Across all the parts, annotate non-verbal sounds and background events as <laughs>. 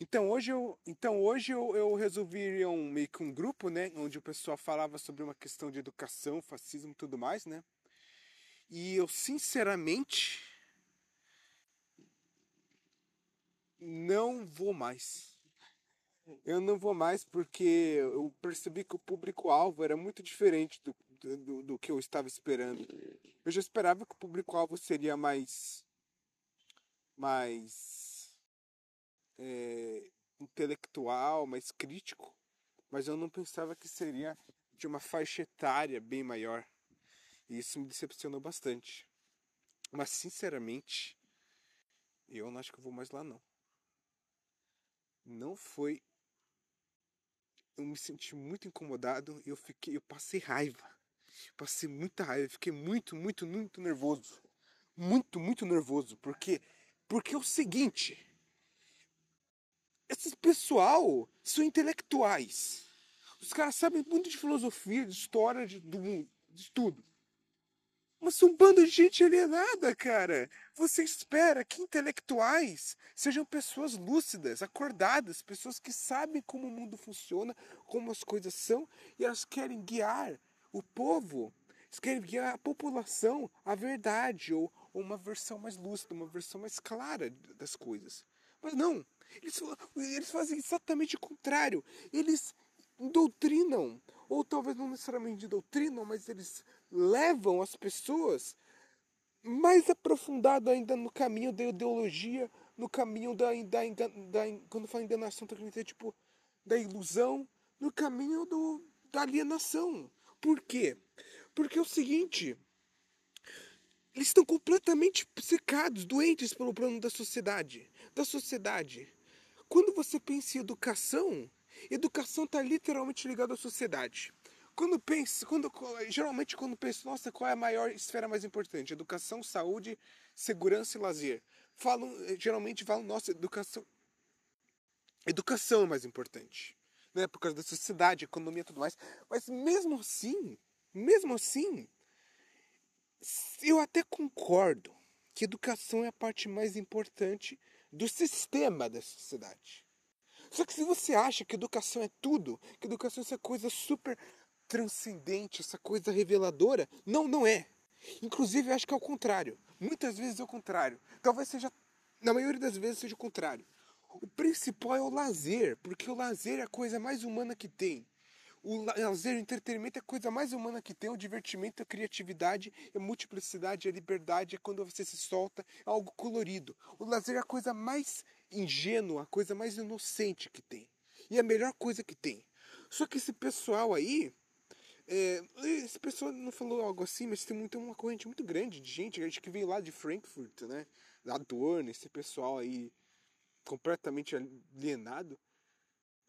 Então hoje eu, então hoje eu, eu resolvi um, meio que um grupo, né, onde o pessoal falava sobre uma questão de educação, fascismo e tudo mais, né? E eu sinceramente não vou mais. Eu não vou mais porque eu percebi que o público-alvo era muito diferente do, do, do, que eu estava esperando. Eu já esperava que o público-alvo seria mais. mais. É, intelectual, mais crítico, mas eu não pensava que seria de uma faixa etária bem maior. E isso me decepcionou bastante. Mas, sinceramente, eu não acho que eu vou mais lá, não. Não foi eu me senti muito incomodado e eu fiquei, eu passei raiva. Passei muita raiva, fiquei muito, muito, muito nervoso. Muito, muito nervoso, porque porque é o seguinte, esses pessoal são intelectuais. Os caras sabem muito de filosofia, de história, de, de, de tudo. Mas um bando de gente alienada, cara. Você espera que intelectuais sejam pessoas lúcidas, acordadas, pessoas que sabem como o mundo funciona, como as coisas são, e elas querem guiar o povo, querem guiar a população à verdade, ou, ou uma versão mais lúcida, uma versão mais clara das coisas. Mas não, eles, eles fazem exatamente o contrário. Eles doutrinam, ou talvez não necessariamente doutrinam, mas eles levam as pessoas mais aprofundado ainda no caminho da ideologia, no caminho da, da, da quando fala enganação, tem que tipo, da ilusão, no caminho do, da alienação. Por quê? Porque é o seguinte, eles estão completamente secados, doentes pelo plano da sociedade. Da sociedade. Quando você pensa em educação, educação está literalmente ligada à sociedade. Quando pensa, quando, geralmente quando pensa, nossa, qual é a maior esfera mais importante? Educação, saúde, segurança e lazer. Falam, geralmente falam, nossa, educação. Educação é mais importante. Né? Por causa da sociedade, economia e tudo mais. Mas mesmo assim, mesmo assim, eu até concordo que educação é a parte mais importante do sistema da sociedade. Só que se você acha que educação é tudo, que educação é essa coisa super transcendente, essa coisa reveladora. Não, não é. Inclusive, eu acho que é o contrário. Muitas vezes é o contrário. Talvez seja, na maioria das vezes, seja o contrário. O principal é o lazer, porque o lazer é a coisa mais humana que tem. O lazer, o entretenimento é a coisa mais humana que tem. O divertimento, a criatividade, a multiplicidade, a liberdade é quando você se solta, é algo colorido. O lazer é a coisa mais ingênua, a coisa mais inocente que tem. E é a melhor coisa que tem. Só que esse pessoal aí, é, esse pessoal não falou algo assim, mas tem muito, uma corrente muito grande de gente, gente que veio lá de Frankfurt, né? Adorno, esse pessoal aí completamente alienado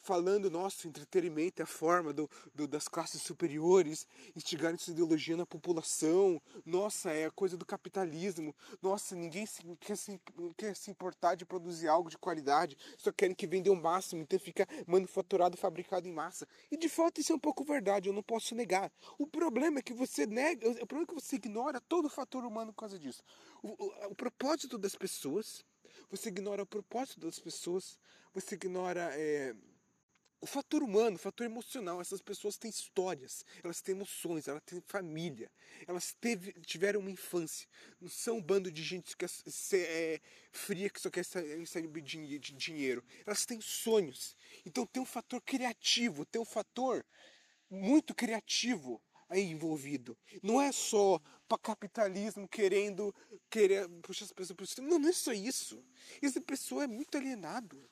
falando, nosso entretenimento é a forma do, do, das classes superiores instigarem essa ideologia na população. Nossa, é a coisa do capitalismo. Nossa, ninguém se, quer, se, quer se importar de produzir algo de qualidade. Só querem que venda o máximo, então fica manufaturado, fabricado em massa. E de fato isso é um pouco verdade, eu não posso negar. O problema é que você nega, o problema é que você ignora todo o fator humano por causa disso. o, o, o propósito das pessoas, você ignora o propósito das pessoas, você ignora... É, o fator humano, o fator emocional, essas pessoas têm histórias, elas têm emoções, elas têm família, elas teve, tiveram uma infância. Não são um bando de gente que é, é fria que só quer sair de dinheiro. Elas têm sonhos. Então tem um fator criativo, tem um fator muito criativo aí envolvido. Não é só para capitalismo querendo querer puxar as pessoas para o sistema. Não, não é só isso. Essa pessoa é muito alienado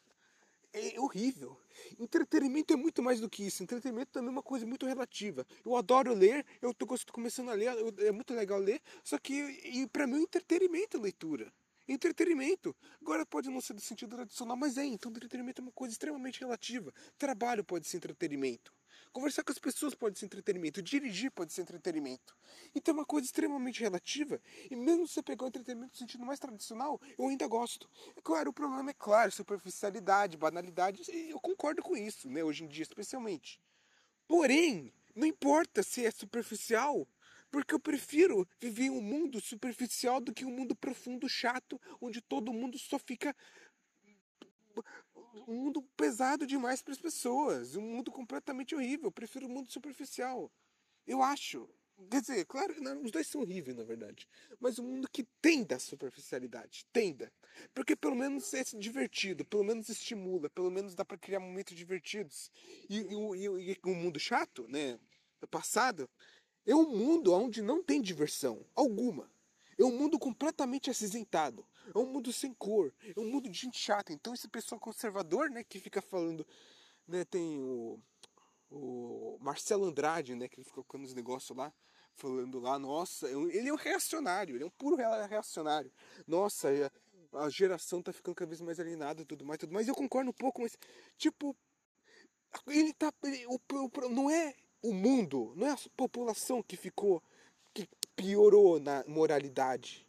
é horrível. Entretenimento é muito mais do que isso. Entretenimento também é uma coisa muito relativa. Eu adoro ler, eu tô começando a ler, é muito legal ler, só que e para mim o entretenimento é leitura. Entretenimento. Agora pode não ser do sentido tradicional, mas é. Então entretenimento é uma coisa extremamente relativa. Trabalho pode ser entretenimento. Conversar com as pessoas pode ser entretenimento. Dirigir pode ser entretenimento. Então é uma coisa extremamente relativa. E mesmo se você pegar o entretenimento no sentido mais tradicional, eu ainda gosto. É claro, o problema é claro, superficialidade, banalidade. Eu concordo com isso, né? Hoje em dia, especialmente. Porém, não importa se é superficial, porque eu prefiro viver um mundo superficial do que um mundo profundo, chato, onde todo mundo só fica um mundo pesado demais para as pessoas, um mundo completamente horrível. Eu prefiro o um mundo superficial. Eu acho. Quer dizer, claro, não, os dois são horríveis, na verdade. Mas o um mundo que tenda a superficialidade, tenda. Porque pelo menos é divertido, pelo menos estimula, pelo menos dá para criar momentos divertidos. E, e, e, o mundo chato, né, do passado, é um mundo onde não tem diversão alguma. É um mundo completamente acinzentado. É um mundo sem cor. É um mundo de gente chata. Então esse pessoal conservador, né, que fica falando, né, tem o, o Marcelo Andrade, né, que ele fica colocando os negócios lá, falando lá, nossa, é ele é um reacionário, ele é um puro reacionário. Nossa, a geração tá ficando cada vez mais alienada tudo mais, tudo mais. Eu concordo um pouco, mas tipo, ele tá, ele, o, o, não é o mundo, não é a população que ficou, que piorou na moralidade.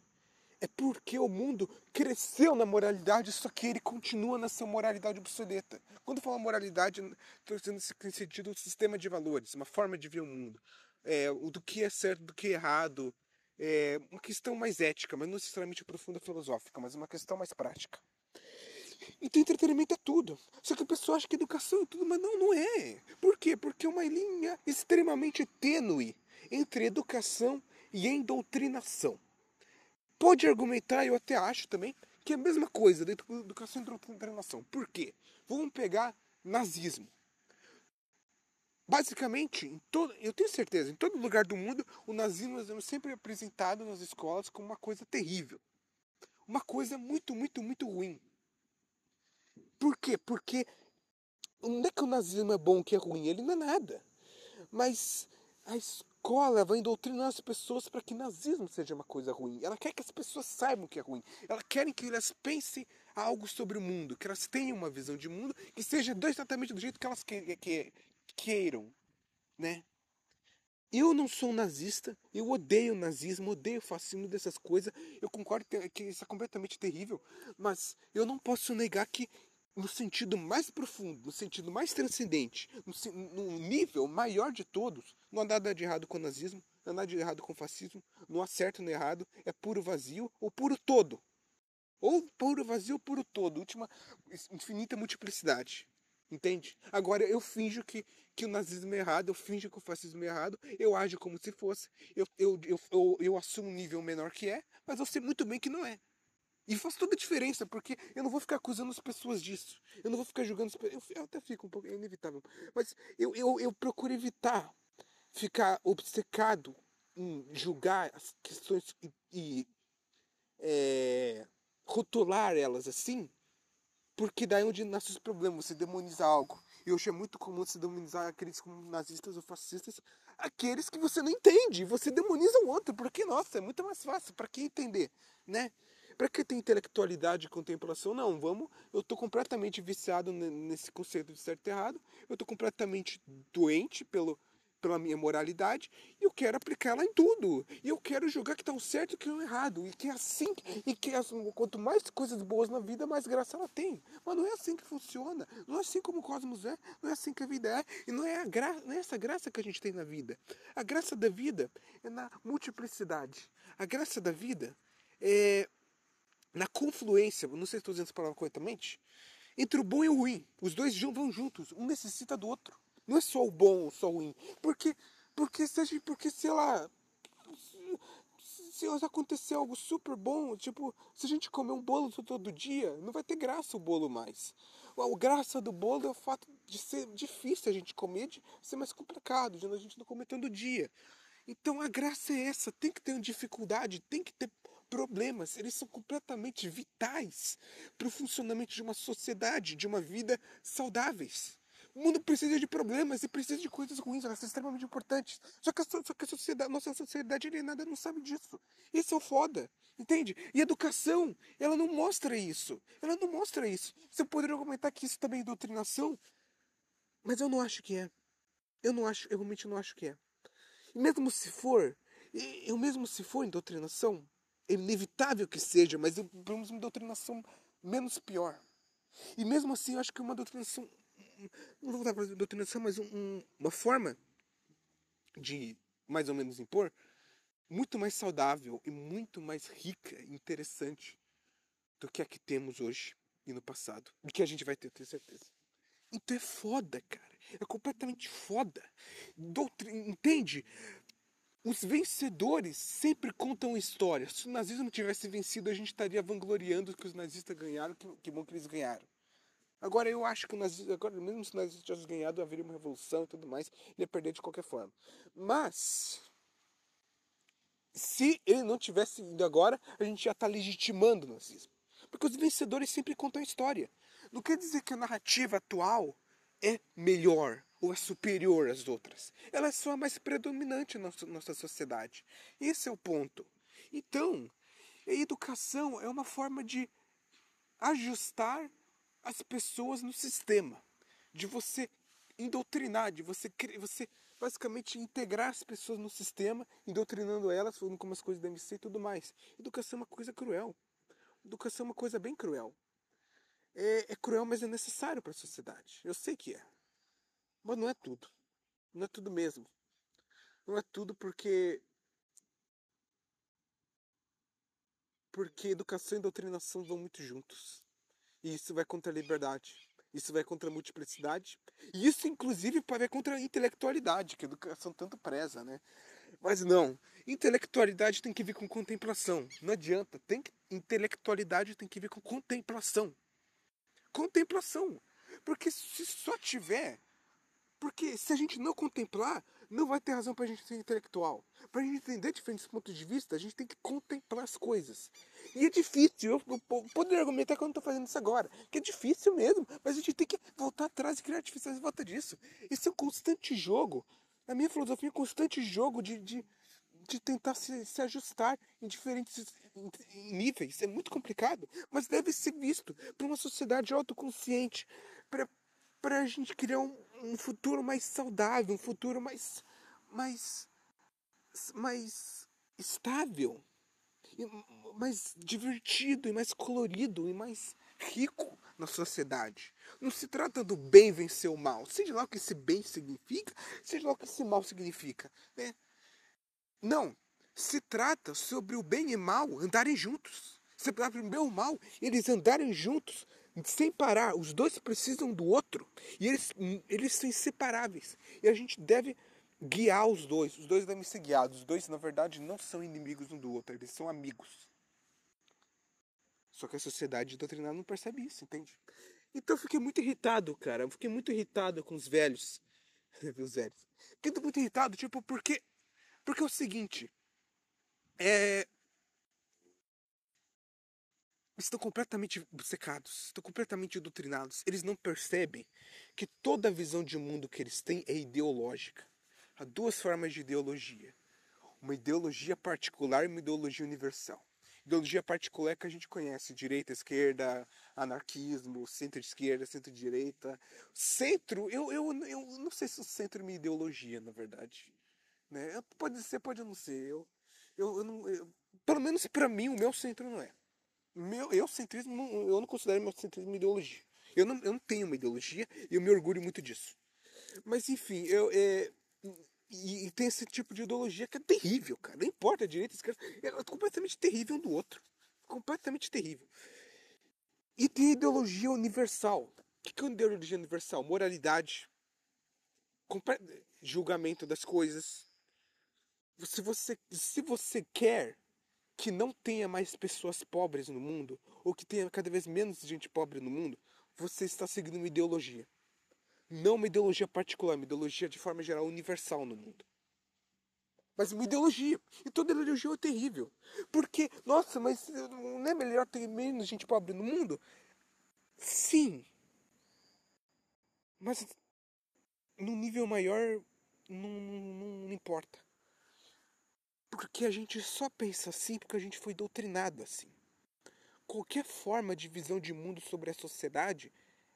É porque o mundo cresceu na moralidade, só que ele continua na sua moralidade obsoleta. Quando eu falo moralidade, estou dizendo no sentido do sistema de valores, uma forma de ver o mundo. É, do que é certo, do que é errado. É uma questão mais ética, mas não necessariamente profunda filosófica, mas uma questão mais prática. Então entretenimento é tudo. Só que a pessoa acha que educação é tudo, mas não, não é. Por quê? Porque é uma linha extremamente tênue entre educação e endoutrinação. Pode argumentar, eu até acho também, que é a mesma coisa dentro da educação e doutrinação. Por quê? Vamos pegar nazismo. Basicamente, todo, eu tenho certeza, em todo lugar do mundo, o nazismo é sempre apresentado nas escolas como uma coisa terrível. Uma coisa muito, muito, muito ruim. Por quê? Porque não é que o nazismo é bom que é ruim, ele não é nada. Mas a escola vai doutrinar as pessoas para que nazismo seja uma coisa ruim. Ela quer que as pessoas saibam que é ruim. Ela quer que elas pensem algo sobre o mundo, que elas tenham uma visão de mundo que seja exatamente do jeito que elas que, que, queiram, né? Eu não sou um nazista, eu odeio o nazismo, odeio o fascismo dessas coisas. Eu concordo que isso é completamente terrível, mas eu não posso negar que no sentido mais profundo, no sentido mais transcendente, no, no, nível maior de todos, não há nada de errado com o nazismo, não há nada de errado com o fascismo, não há certo nem errado, é puro vazio ou puro todo. Ou puro vazio ou puro todo, última infinita multiplicidade. Entende? Agora eu finjo que, que o nazismo é errado, eu finjo que o fascismo é errado, eu ajo como se fosse, eu, eu, eu, eu, eu assumo um nível menor que é, mas eu sei muito bem que não é. E faz toda a diferença, porque eu não vou ficar acusando as pessoas disso. Eu não vou ficar julgando as pessoas. Eu, até fico um pouco. É inevitável. Mas eu, eu, eu procuro evitar ficar obcecado em julgar as questões e, e é, rotular elas assim, porque daí é onde nasce os problemas, você demoniza algo. E hoje é muito comum se demonizar aqueles como nazistas ou fascistas, aqueles que você não entende, você demoniza o outro, porque, nossa, é muito mais fácil, para quem entender, né? Para que ter intelectualidade e contemplação? Não, vamos. Eu estou completamente viciado nesse conceito de certo e errado. Eu estou completamente doente pelo, pela minha moralidade e eu quero aplicar ela em tudo. E eu quero jogar que está o certo e que é o errado. E que é assim, e que quanto mais coisas boas na vida, mais graça ela tem. Mas não é assim que funciona. Não é assim como o cosmos é, não é assim que a vida é. E não é, gra não é essa graça que a gente tem na vida. A graça da vida é na multiplicidade. A graça da vida é na confluência, não sei se estou dizendo essa palavra corretamente, entre o bom e o ruim. Os dois vão juntos, um necessita do outro. Não é só o bom ou só o ruim. Porque, porque, seja, porque sei lá, se acontecer algo super bom, tipo, se a gente comer um bolo todo dia, não vai ter graça o bolo mais. A graça do bolo é o fato de ser difícil a gente comer, de ser mais complicado, de a gente não comer todo dia. Então a graça é essa, tem que ter dificuldade, tem que ter problemas, eles são completamente vitais para o funcionamento de uma sociedade, de uma vida saudáveis. O mundo precisa de problemas e precisa de coisas ruins, elas são extremamente importantes. Só que a, só que a sociedade, nossa sociedade alienada não sabe disso. Esse é o foda, entende? E a educação, ela não mostra isso. Ela não mostra isso. Você poderia argumentar que isso também é doutrinação, mas eu não acho que é. Eu não acho, eu realmente não acho que é. E mesmo se for, eu mesmo se for doutrinação, inevitável que seja, mas vamos uma doutrinação menos pior. E mesmo assim, eu acho que é uma doutrinação, não vou voltar para doutrinação, mas um, uma forma de mais ou menos impor, muito mais saudável e muito mais rica e interessante do que a que temos hoje. e no passado. E que a gente vai ter, eu tenho certeza. Então é foda, cara. É completamente foda. Doutrin... Entende? Os vencedores sempre contam histórias. Se o nazismo tivesse vencido, a gente estaria vangloriando que os nazistas ganharam, que, que bom que eles ganharam. Agora eu acho que o nazismo, agora mesmo se o nazismo tivesse ganhado, haveria uma revolução e tudo mais, ele ia perder de qualquer forma. Mas se ele não tivesse ido agora, a gente já está legitimando o nazismo. Porque os vencedores sempre contam a história. Não quer dizer que a narrativa atual é melhor ou é superior às outras. Ela é só a mais predominante na nossa, sociedade. Esse é o ponto. Então, a educação é uma forma de ajustar as pessoas no sistema, de você indoutrinar, de você, você basicamente integrar as pessoas no sistema, doutrinando elas, falando como as coisas devem ser e tudo mais. Educação é uma coisa cruel. Educação é uma coisa bem cruel. É, é cruel, mas é necessário para a sociedade. Eu sei que é. Mas não é tudo. Não é tudo mesmo. Não é tudo porque. Porque educação e doutrinação vão muito juntos. E isso vai contra a liberdade. Isso vai contra a multiplicidade. E isso, inclusive, vai contra a intelectualidade, que a educação tanto preza, né? Mas não. Intelectualidade tem que vir com contemplação. Não adianta. Tem que, intelectualidade tem que vir com contemplação. Contemplação. Porque se só tiver. Porque se a gente não contemplar, não vai ter razão para a gente ser intelectual. Para a gente entender diferentes pontos de vista, a gente tem que contemplar as coisas. E é difícil, eu, eu poderia argumentar que eu não estou fazendo isso agora, que é difícil mesmo, mas a gente tem que voltar atrás e criar artificiais em volta disso. Isso é um constante jogo. Na minha filosofia, é um constante jogo de, de, de tentar se, se ajustar em diferentes níveis. É muito complicado, mas deve ser visto para uma sociedade autoconsciente, para a gente criar um, um futuro mais saudável, um futuro mais, mais, mais estável mais divertido, e mais colorido, e mais rico na sociedade. Não se trata do bem vencer o mal, seja lá o que esse bem significa, seja lá o que esse mal significa. Né? Não, se trata sobre o bem e mal andarem juntos. Se trata o bem e o mal, eles andarem juntos, sem parar. Os dois precisam do outro. E eles, eles são inseparáveis. E a gente deve guiar os dois. Os dois devem ser guiados. Os dois, na verdade, não são inimigos um do outro, eles são amigos. Só que a sociedade doutrinada não percebe isso, entende? Então eu fiquei muito irritado, cara. Eu fiquei muito irritado com os velhos. <laughs> os velhos. Fiquei muito irritado, tipo, porque. Porque é o seguinte. É. Estão completamente secados, estão completamente doutrinados. Eles não percebem que toda a visão de mundo que eles têm é ideológica. Há duas formas de ideologia: uma ideologia particular e uma ideologia universal. Ideologia particular é que a gente conhece: direita, esquerda, anarquismo, centro-esquerda, centro-direita. Centro, eu, eu, eu não sei se o centro é minha ideologia, na verdade. Né? Pode ser, pode não ser. Eu, eu, eu não, eu, pelo menos para mim, o meu centro não é. Meu, eu centrismo, eu não considero meu centrismo uma ideologia. Eu não, eu não tenho uma ideologia e eu me orgulho muito disso. Mas enfim, eu, é, e, e, tem esse tipo de ideologia que é terrível, cara. Não importa a direita, a esquerda, é completamente terrível um do outro. Completamente terrível. E tem ideologia universal. O que é uma ideologia universal? Moralidade, julgamento das coisas. Se você, se você quer que não tenha mais pessoas pobres no mundo, ou que tenha cada vez menos gente pobre no mundo, você está seguindo uma ideologia. Não uma ideologia particular, uma ideologia de forma geral universal no mundo. Mas uma ideologia. E toda ideologia é terrível. Porque, nossa, mas não é melhor ter menos gente pobre no mundo? Sim. Mas num nível maior não, não, não importa. Porque a gente só pensa assim porque a gente foi doutrinado assim. Qualquer forma de visão de mundo sobre a sociedade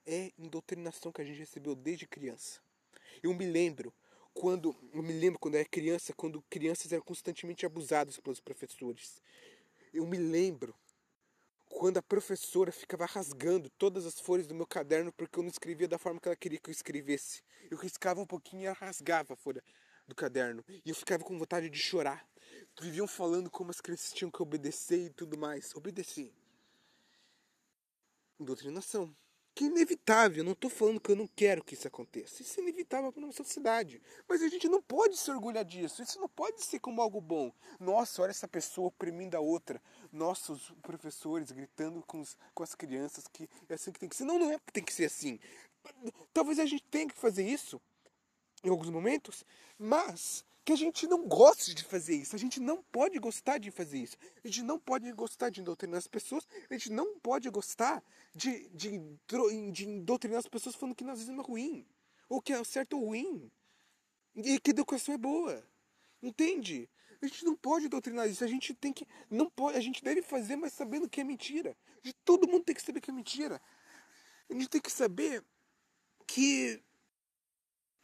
é indoutrinação que a gente recebeu desde criança. Eu me lembro quando eu me lembro quando eu era criança, quando crianças eram constantemente abusadas pelos professores. Eu me lembro quando a professora ficava rasgando todas as folhas do meu caderno porque eu não escrevia da forma que ela queria que eu escrevesse. Eu riscava um pouquinho e ela rasgava a folha do caderno. E eu ficava com vontade de chorar. Viviam falando como as crianças tinham que obedecer e tudo mais. Obedecer. Doutrinação. Que é inevitável, não estou falando que eu não quero que isso aconteça. Isso é inevitável para nossa sociedade. Mas a gente não pode se orgulhar disso. Isso não pode ser como algo bom. Nossa, olha essa pessoa oprimindo a outra. Nossa, os professores gritando com, os, com as crianças que é assim que tem que ser. Não, não é que tem que ser assim. Talvez a gente tenha que fazer isso em alguns momentos, mas que a gente não goste de fazer isso. A gente não pode gostar de fazer isso. A gente não pode gostar de doutrinar as pessoas. A gente não pode gostar de, de, de doutrinar as pessoas falando que nazismo é ruim. Ou que é certo ou ruim. E que educação é boa. Entende? A gente não pode doutrinar isso. A gente tem que. Não pode, a gente deve fazer, mas sabendo que é mentira. Todo mundo tem que saber que é mentira. A gente tem que saber que.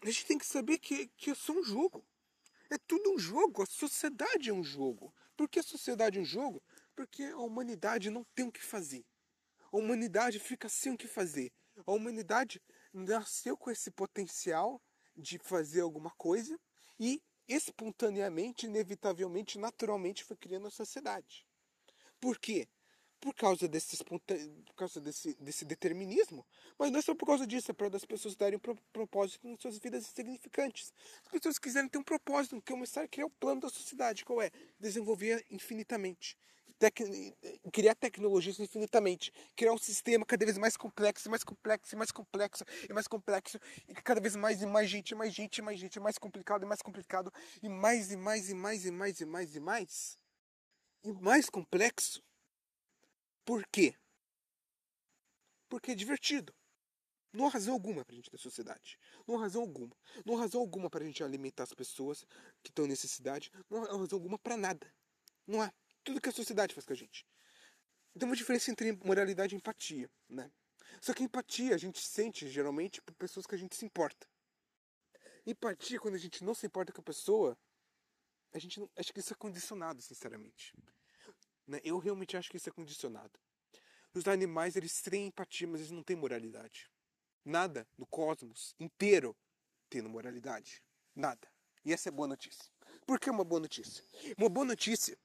A gente tem que saber que, que é só um jogo. É tudo um jogo, a sociedade é um jogo. Por que a sociedade é um jogo? Porque a humanidade não tem o que fazer. A humanidade fica sem o que fazer. A humanidade nasceu com esse potencial de fazer alguma coisa e espontaneamente, inevitavelmente, naturalmente foi criando a sociedade. Por quê? Por causa desse, por causa desse, desse determinismo, mas não é só por causa disso, é para as pessoas darem um propósito nas suas vidas insignificantes. As pessoas quiserem ter um propósito, começar a criar o plano da sociedade, qual é? Desenvolver infinitamente. Tec criar tecnologias infinitamente, criar um sistema cada vez mais complexo, mais complexo, mais complexo e mais complexo, e cada vez mais e mais gente, mais gente, mais gente, mais complicado e mais complicado, e mais e mais e mais e mais e mais e mais, e mais complexo por quê? Porque é divertido. Não há razão alguma para a gente ter sociedade. Não há razão alguma. Não há razão alguma para a gente alimentar as pessoas que estão em necessidade. Não há razão alguma para nada. Não há. Tudo que a sociedade faz com a gente. Tem uma diferença entre moralidade e empatia, né? Só que empatia a gente sente geralmente por pessoas que a gente se importa. Empatia, quando a gente não se importa com a pessoa, a gente não, acho que isso é condicionado, sinceramente. Né? Eu realmente acho que isso é condicionado. Os animais, eles têm empatia, mas eles não têm moralidade. Nada no cosmos inteiro tem moralidade. Nada. E essa é boa notícia. Por que uma boa notícia? Uma boa notícia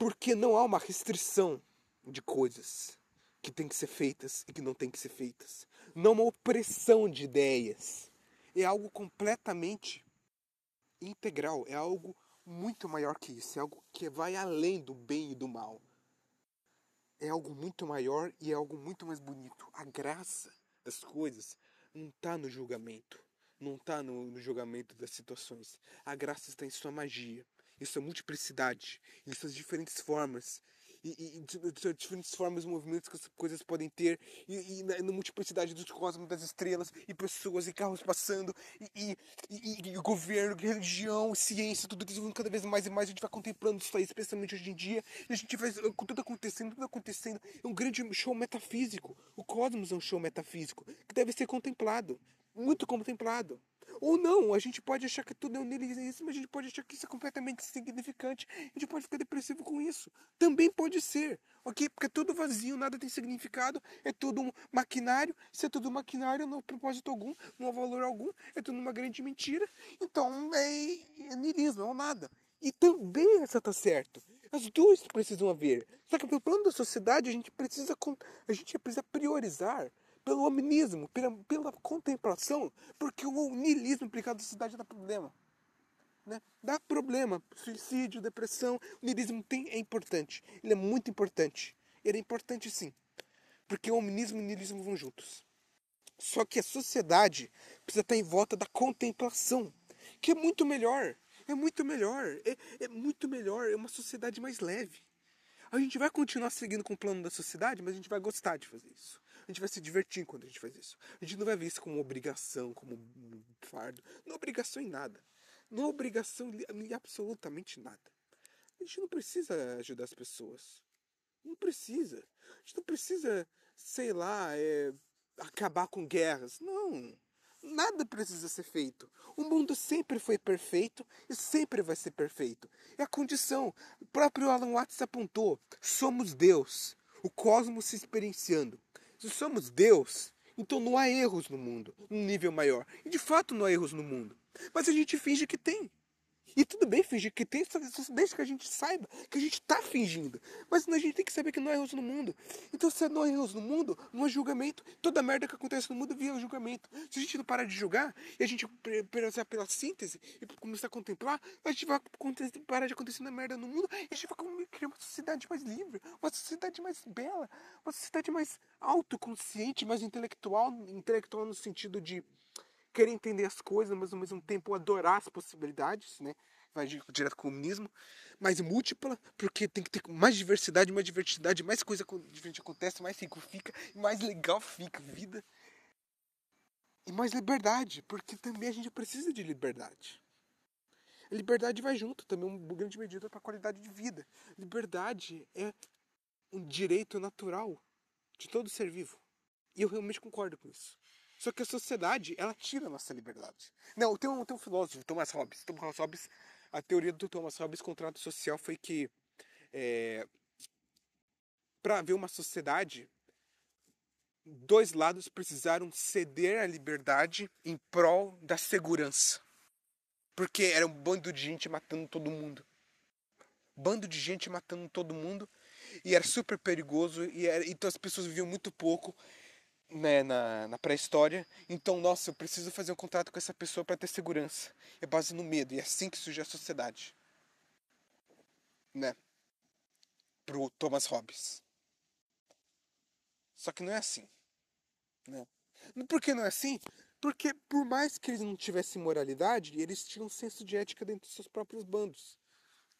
porque não há uma restrição de coisas que têm que ser feitas e que não têm que ser feitas. Não uma opressão de ideias. É algo completamente integral, é algo muito maior que isso, é algo que vai além do bem e do mal. É algo muito maior e é algo muito mais bonito. A graça das coisas não está no julgamento, não está no, no julgamento das situações. A graça está em sua magia, em sua multiplicidade, em suas diferentes formas, e, e de, diferentes formas e movimentos que as coisas podem ter, e, e na, na, multiplicidade dos cosmos, das estrelas, e pessoas e carros passando, e, e, governo, religião, ciência, tudo desenvolvendo cada vez mais e mais. A gente vai contemplando isso aí, especialmente hoje em dia, e a gente vai com tudo acontecendo, tudo acontecendo. É um grande show metafísico. O cosmos é um show metafísico que deve ser contemplado, muito contemplado. Ou não, a gente pode achar que tudo é um niilismo, mas a gente pode achar que isso é completamente insignificante. A gente pode ficar depressivo com isso. Também pode ser, ok? Porque é tudo vazio, nada tem significado, é tudo um maquinário. Se é tudo maquinário, não há propósito algum, não há valor algum, é tudo uma grande mentira. Então é, é niilismo, é nada. E também essa tá certo. As duas precisam haver. Só que pelo plano da sociedade, a gente precisa, a gente precisa priorizar pelo hominismo, pela, pela contemplação, porque o niilismo implicado na sociedade dá problema. Né? Dá problema. Suicídio, depressão. O niilismo tem, é importante. Ele é muito importante. Ele é importante sim. Porque o hominismo e o niilismo vão juntos. Só que a sociedade precisa estar em volta da contemplação, que é muito melhor. É muito melhor. É, é muito melhor. É uma sociedade mais leve. A gente vai continuar seguindo com o plano da sociedade, mas a gente vai gostar de fazer isso. A gente vai se divertir quando a gente faz isso. A gente não vai ver isso como obrigação, como fardo. Não é obrigação em nada. Não é obrigação em absolutamente nada. A gente não precisa ajudar as pessoas. Não precisa. A gente não precisa, sei lá, é, acabar com guerras. Não. Nada precisa ser feito. O mundo sempre foi perfeito e sempre vai ser perfeito. É a condição. O próprio Alan Watts apontou: somos Deus, o cosmos se experienciando. Se somos Deus, então não há erros no mundo, num nível maior. E de fato não há erros no mundo. Mas a gente finge que tem. E tudo bem fingir que tem, desde que a gente saiba que a gente tá fingindo. Mas a gente tem que saber que não há erros no mundo. Então, se não há erros no mundo, não há julgamento. Toda merda que acontece no mundo via julgamento. Se a gente não parar de julgar e a gente prezar pela síntese e começar a contemplar, a gente vai parar de acontecer na merda no mundo e a gente vai criar uma sociedade mais livre, uma sociedade mais bela, uma sociedade mais autoconsciente, mais intelectual. Intelectual no sentido de querer entender as coisas, mas ao mesmo tempo adorar as possibilidades, né? Vai direto com o comunismo, mais múltipla, porque tem que ter mais diversidade, mais diversidade, mais coisa diferente acontece, mais rico fica, mais legal fica a vida. E mais liberdade, porque também a gente precisa de liberdade. A liberdade vai junto também, uma grande medida para a qualidade de vida. Liberdade é um direito natural de todo ser vivo. E eu realmente concordo com isso. Só que a sociedade, ela tira a nossa liberdade. Não, tem um, tem um filósofo, Thomas Hobbes. Thomas Hobbes. A teoria do Thomas Hobbes, contrato social, foi que é, para haver uma sociedade, dois lados precisaram ceder a liberdade em prol da segurança. Porque era um bando de gente matando todo mundo. Bando de gente matando todo mundo. E era super perigoso. E era, então as pessoas viviam muito pouco né, na, na pré-história. Então, nossa, eu preciso fazer um contrato com essa pessoa para ter segurança. É base no medo. E é assim que surge a sociedade. Né? Pro Thomas Hobbes. Só que não é assim. Né? Por que não é assim? Porque por mais que eles não tivessem moralidade, eles tinham um senso de ética dentro dos seus próprios bandos.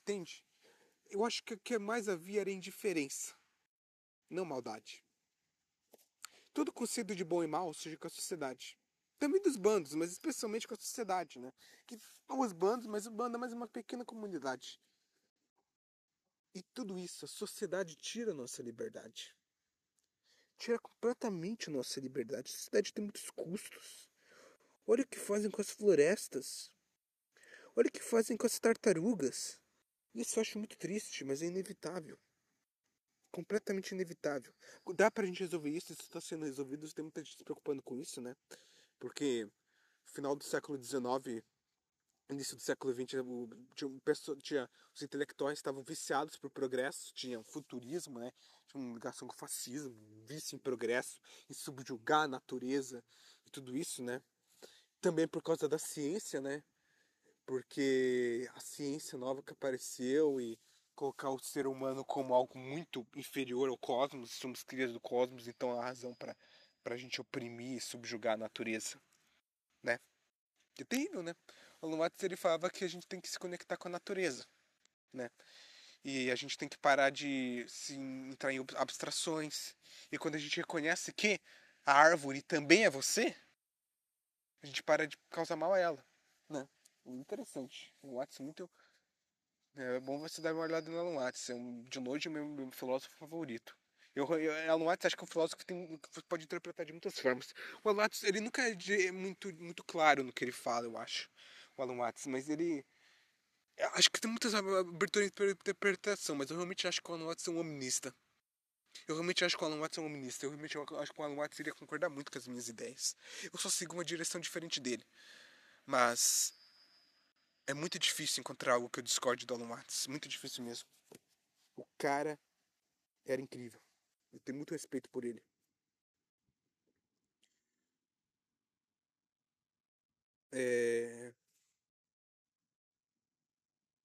Entende? Eu acho que o que mais havia era indiferença, não maldade. Todo conceito de bom e mal surge com a sociedade. Também dos bandos, mas especialmente com a sociedade, né? Que os bandos, mas o bando é mais uma pequena comunidade. E tudo isso, a sociedade tira a nossa liberdade. Tira completamente a nossa liberdade. A sociedade tem muitos custos. Olha o que fazem com as florestas. Olha o que fazem com as tartarugas. Isso eu acho muito triste, mas é inevitável completamente inevitável. Dá pra gente resolver isso, isso está sendo resolvido, tem muita gente se preocupando com isso, né? Porque final do século XIX, início do século XX, tinha, tinha, os intelectuais estavam viciados por progresso, tinha futurismo, né? Tinha uma ligação com o fascismo, vício em progresso, em subjugar a natureza e tudo isso, né? Também por causa da ciência, né? Porque a ciência nova que apareceu e colocar o ser humano como algo muito inferior ao cosmos, somos crias do cosmos, então há razão para a gente oprimir e subjugar a natureza, né? É terrível, né? O Lumates ele falava que a gente tem que se conectar com a natureza, né? E a gente tem que parar de se entrar em abstrações. E quando a gente reconhece que a árvore também é você, a gente para de causar mal a ela, né? Interessante. Lumates é muito é bom você dar uma olhada no Alan Watts, é um, de longe o meu, meu filósofo favorito. Eu, eu, Alan Watts acho que é um filósofo que, tem, que pode interpretar de muitas formas. O Alan Watts, ele nunca é de, muito, muito claro no que ele fala, eu acho, o Alan Watts, mas ele... Acho que tem muitas aberturas de interpretação, mas eu realmente acho que o Alan Watts é um hominista. Eu realmente acho que o Alan Watts é um hominista. Eu realmente acho que o Alan Watts iria concordar muito com as minhas ideias. Eu só sigo uma direção diferente dele. Mas é muito difícil encontrar algo que eu discorde do Alan Watts. Muito difícil mesmo. O cara era incrível. Eu tenho muito respeito por ele. É...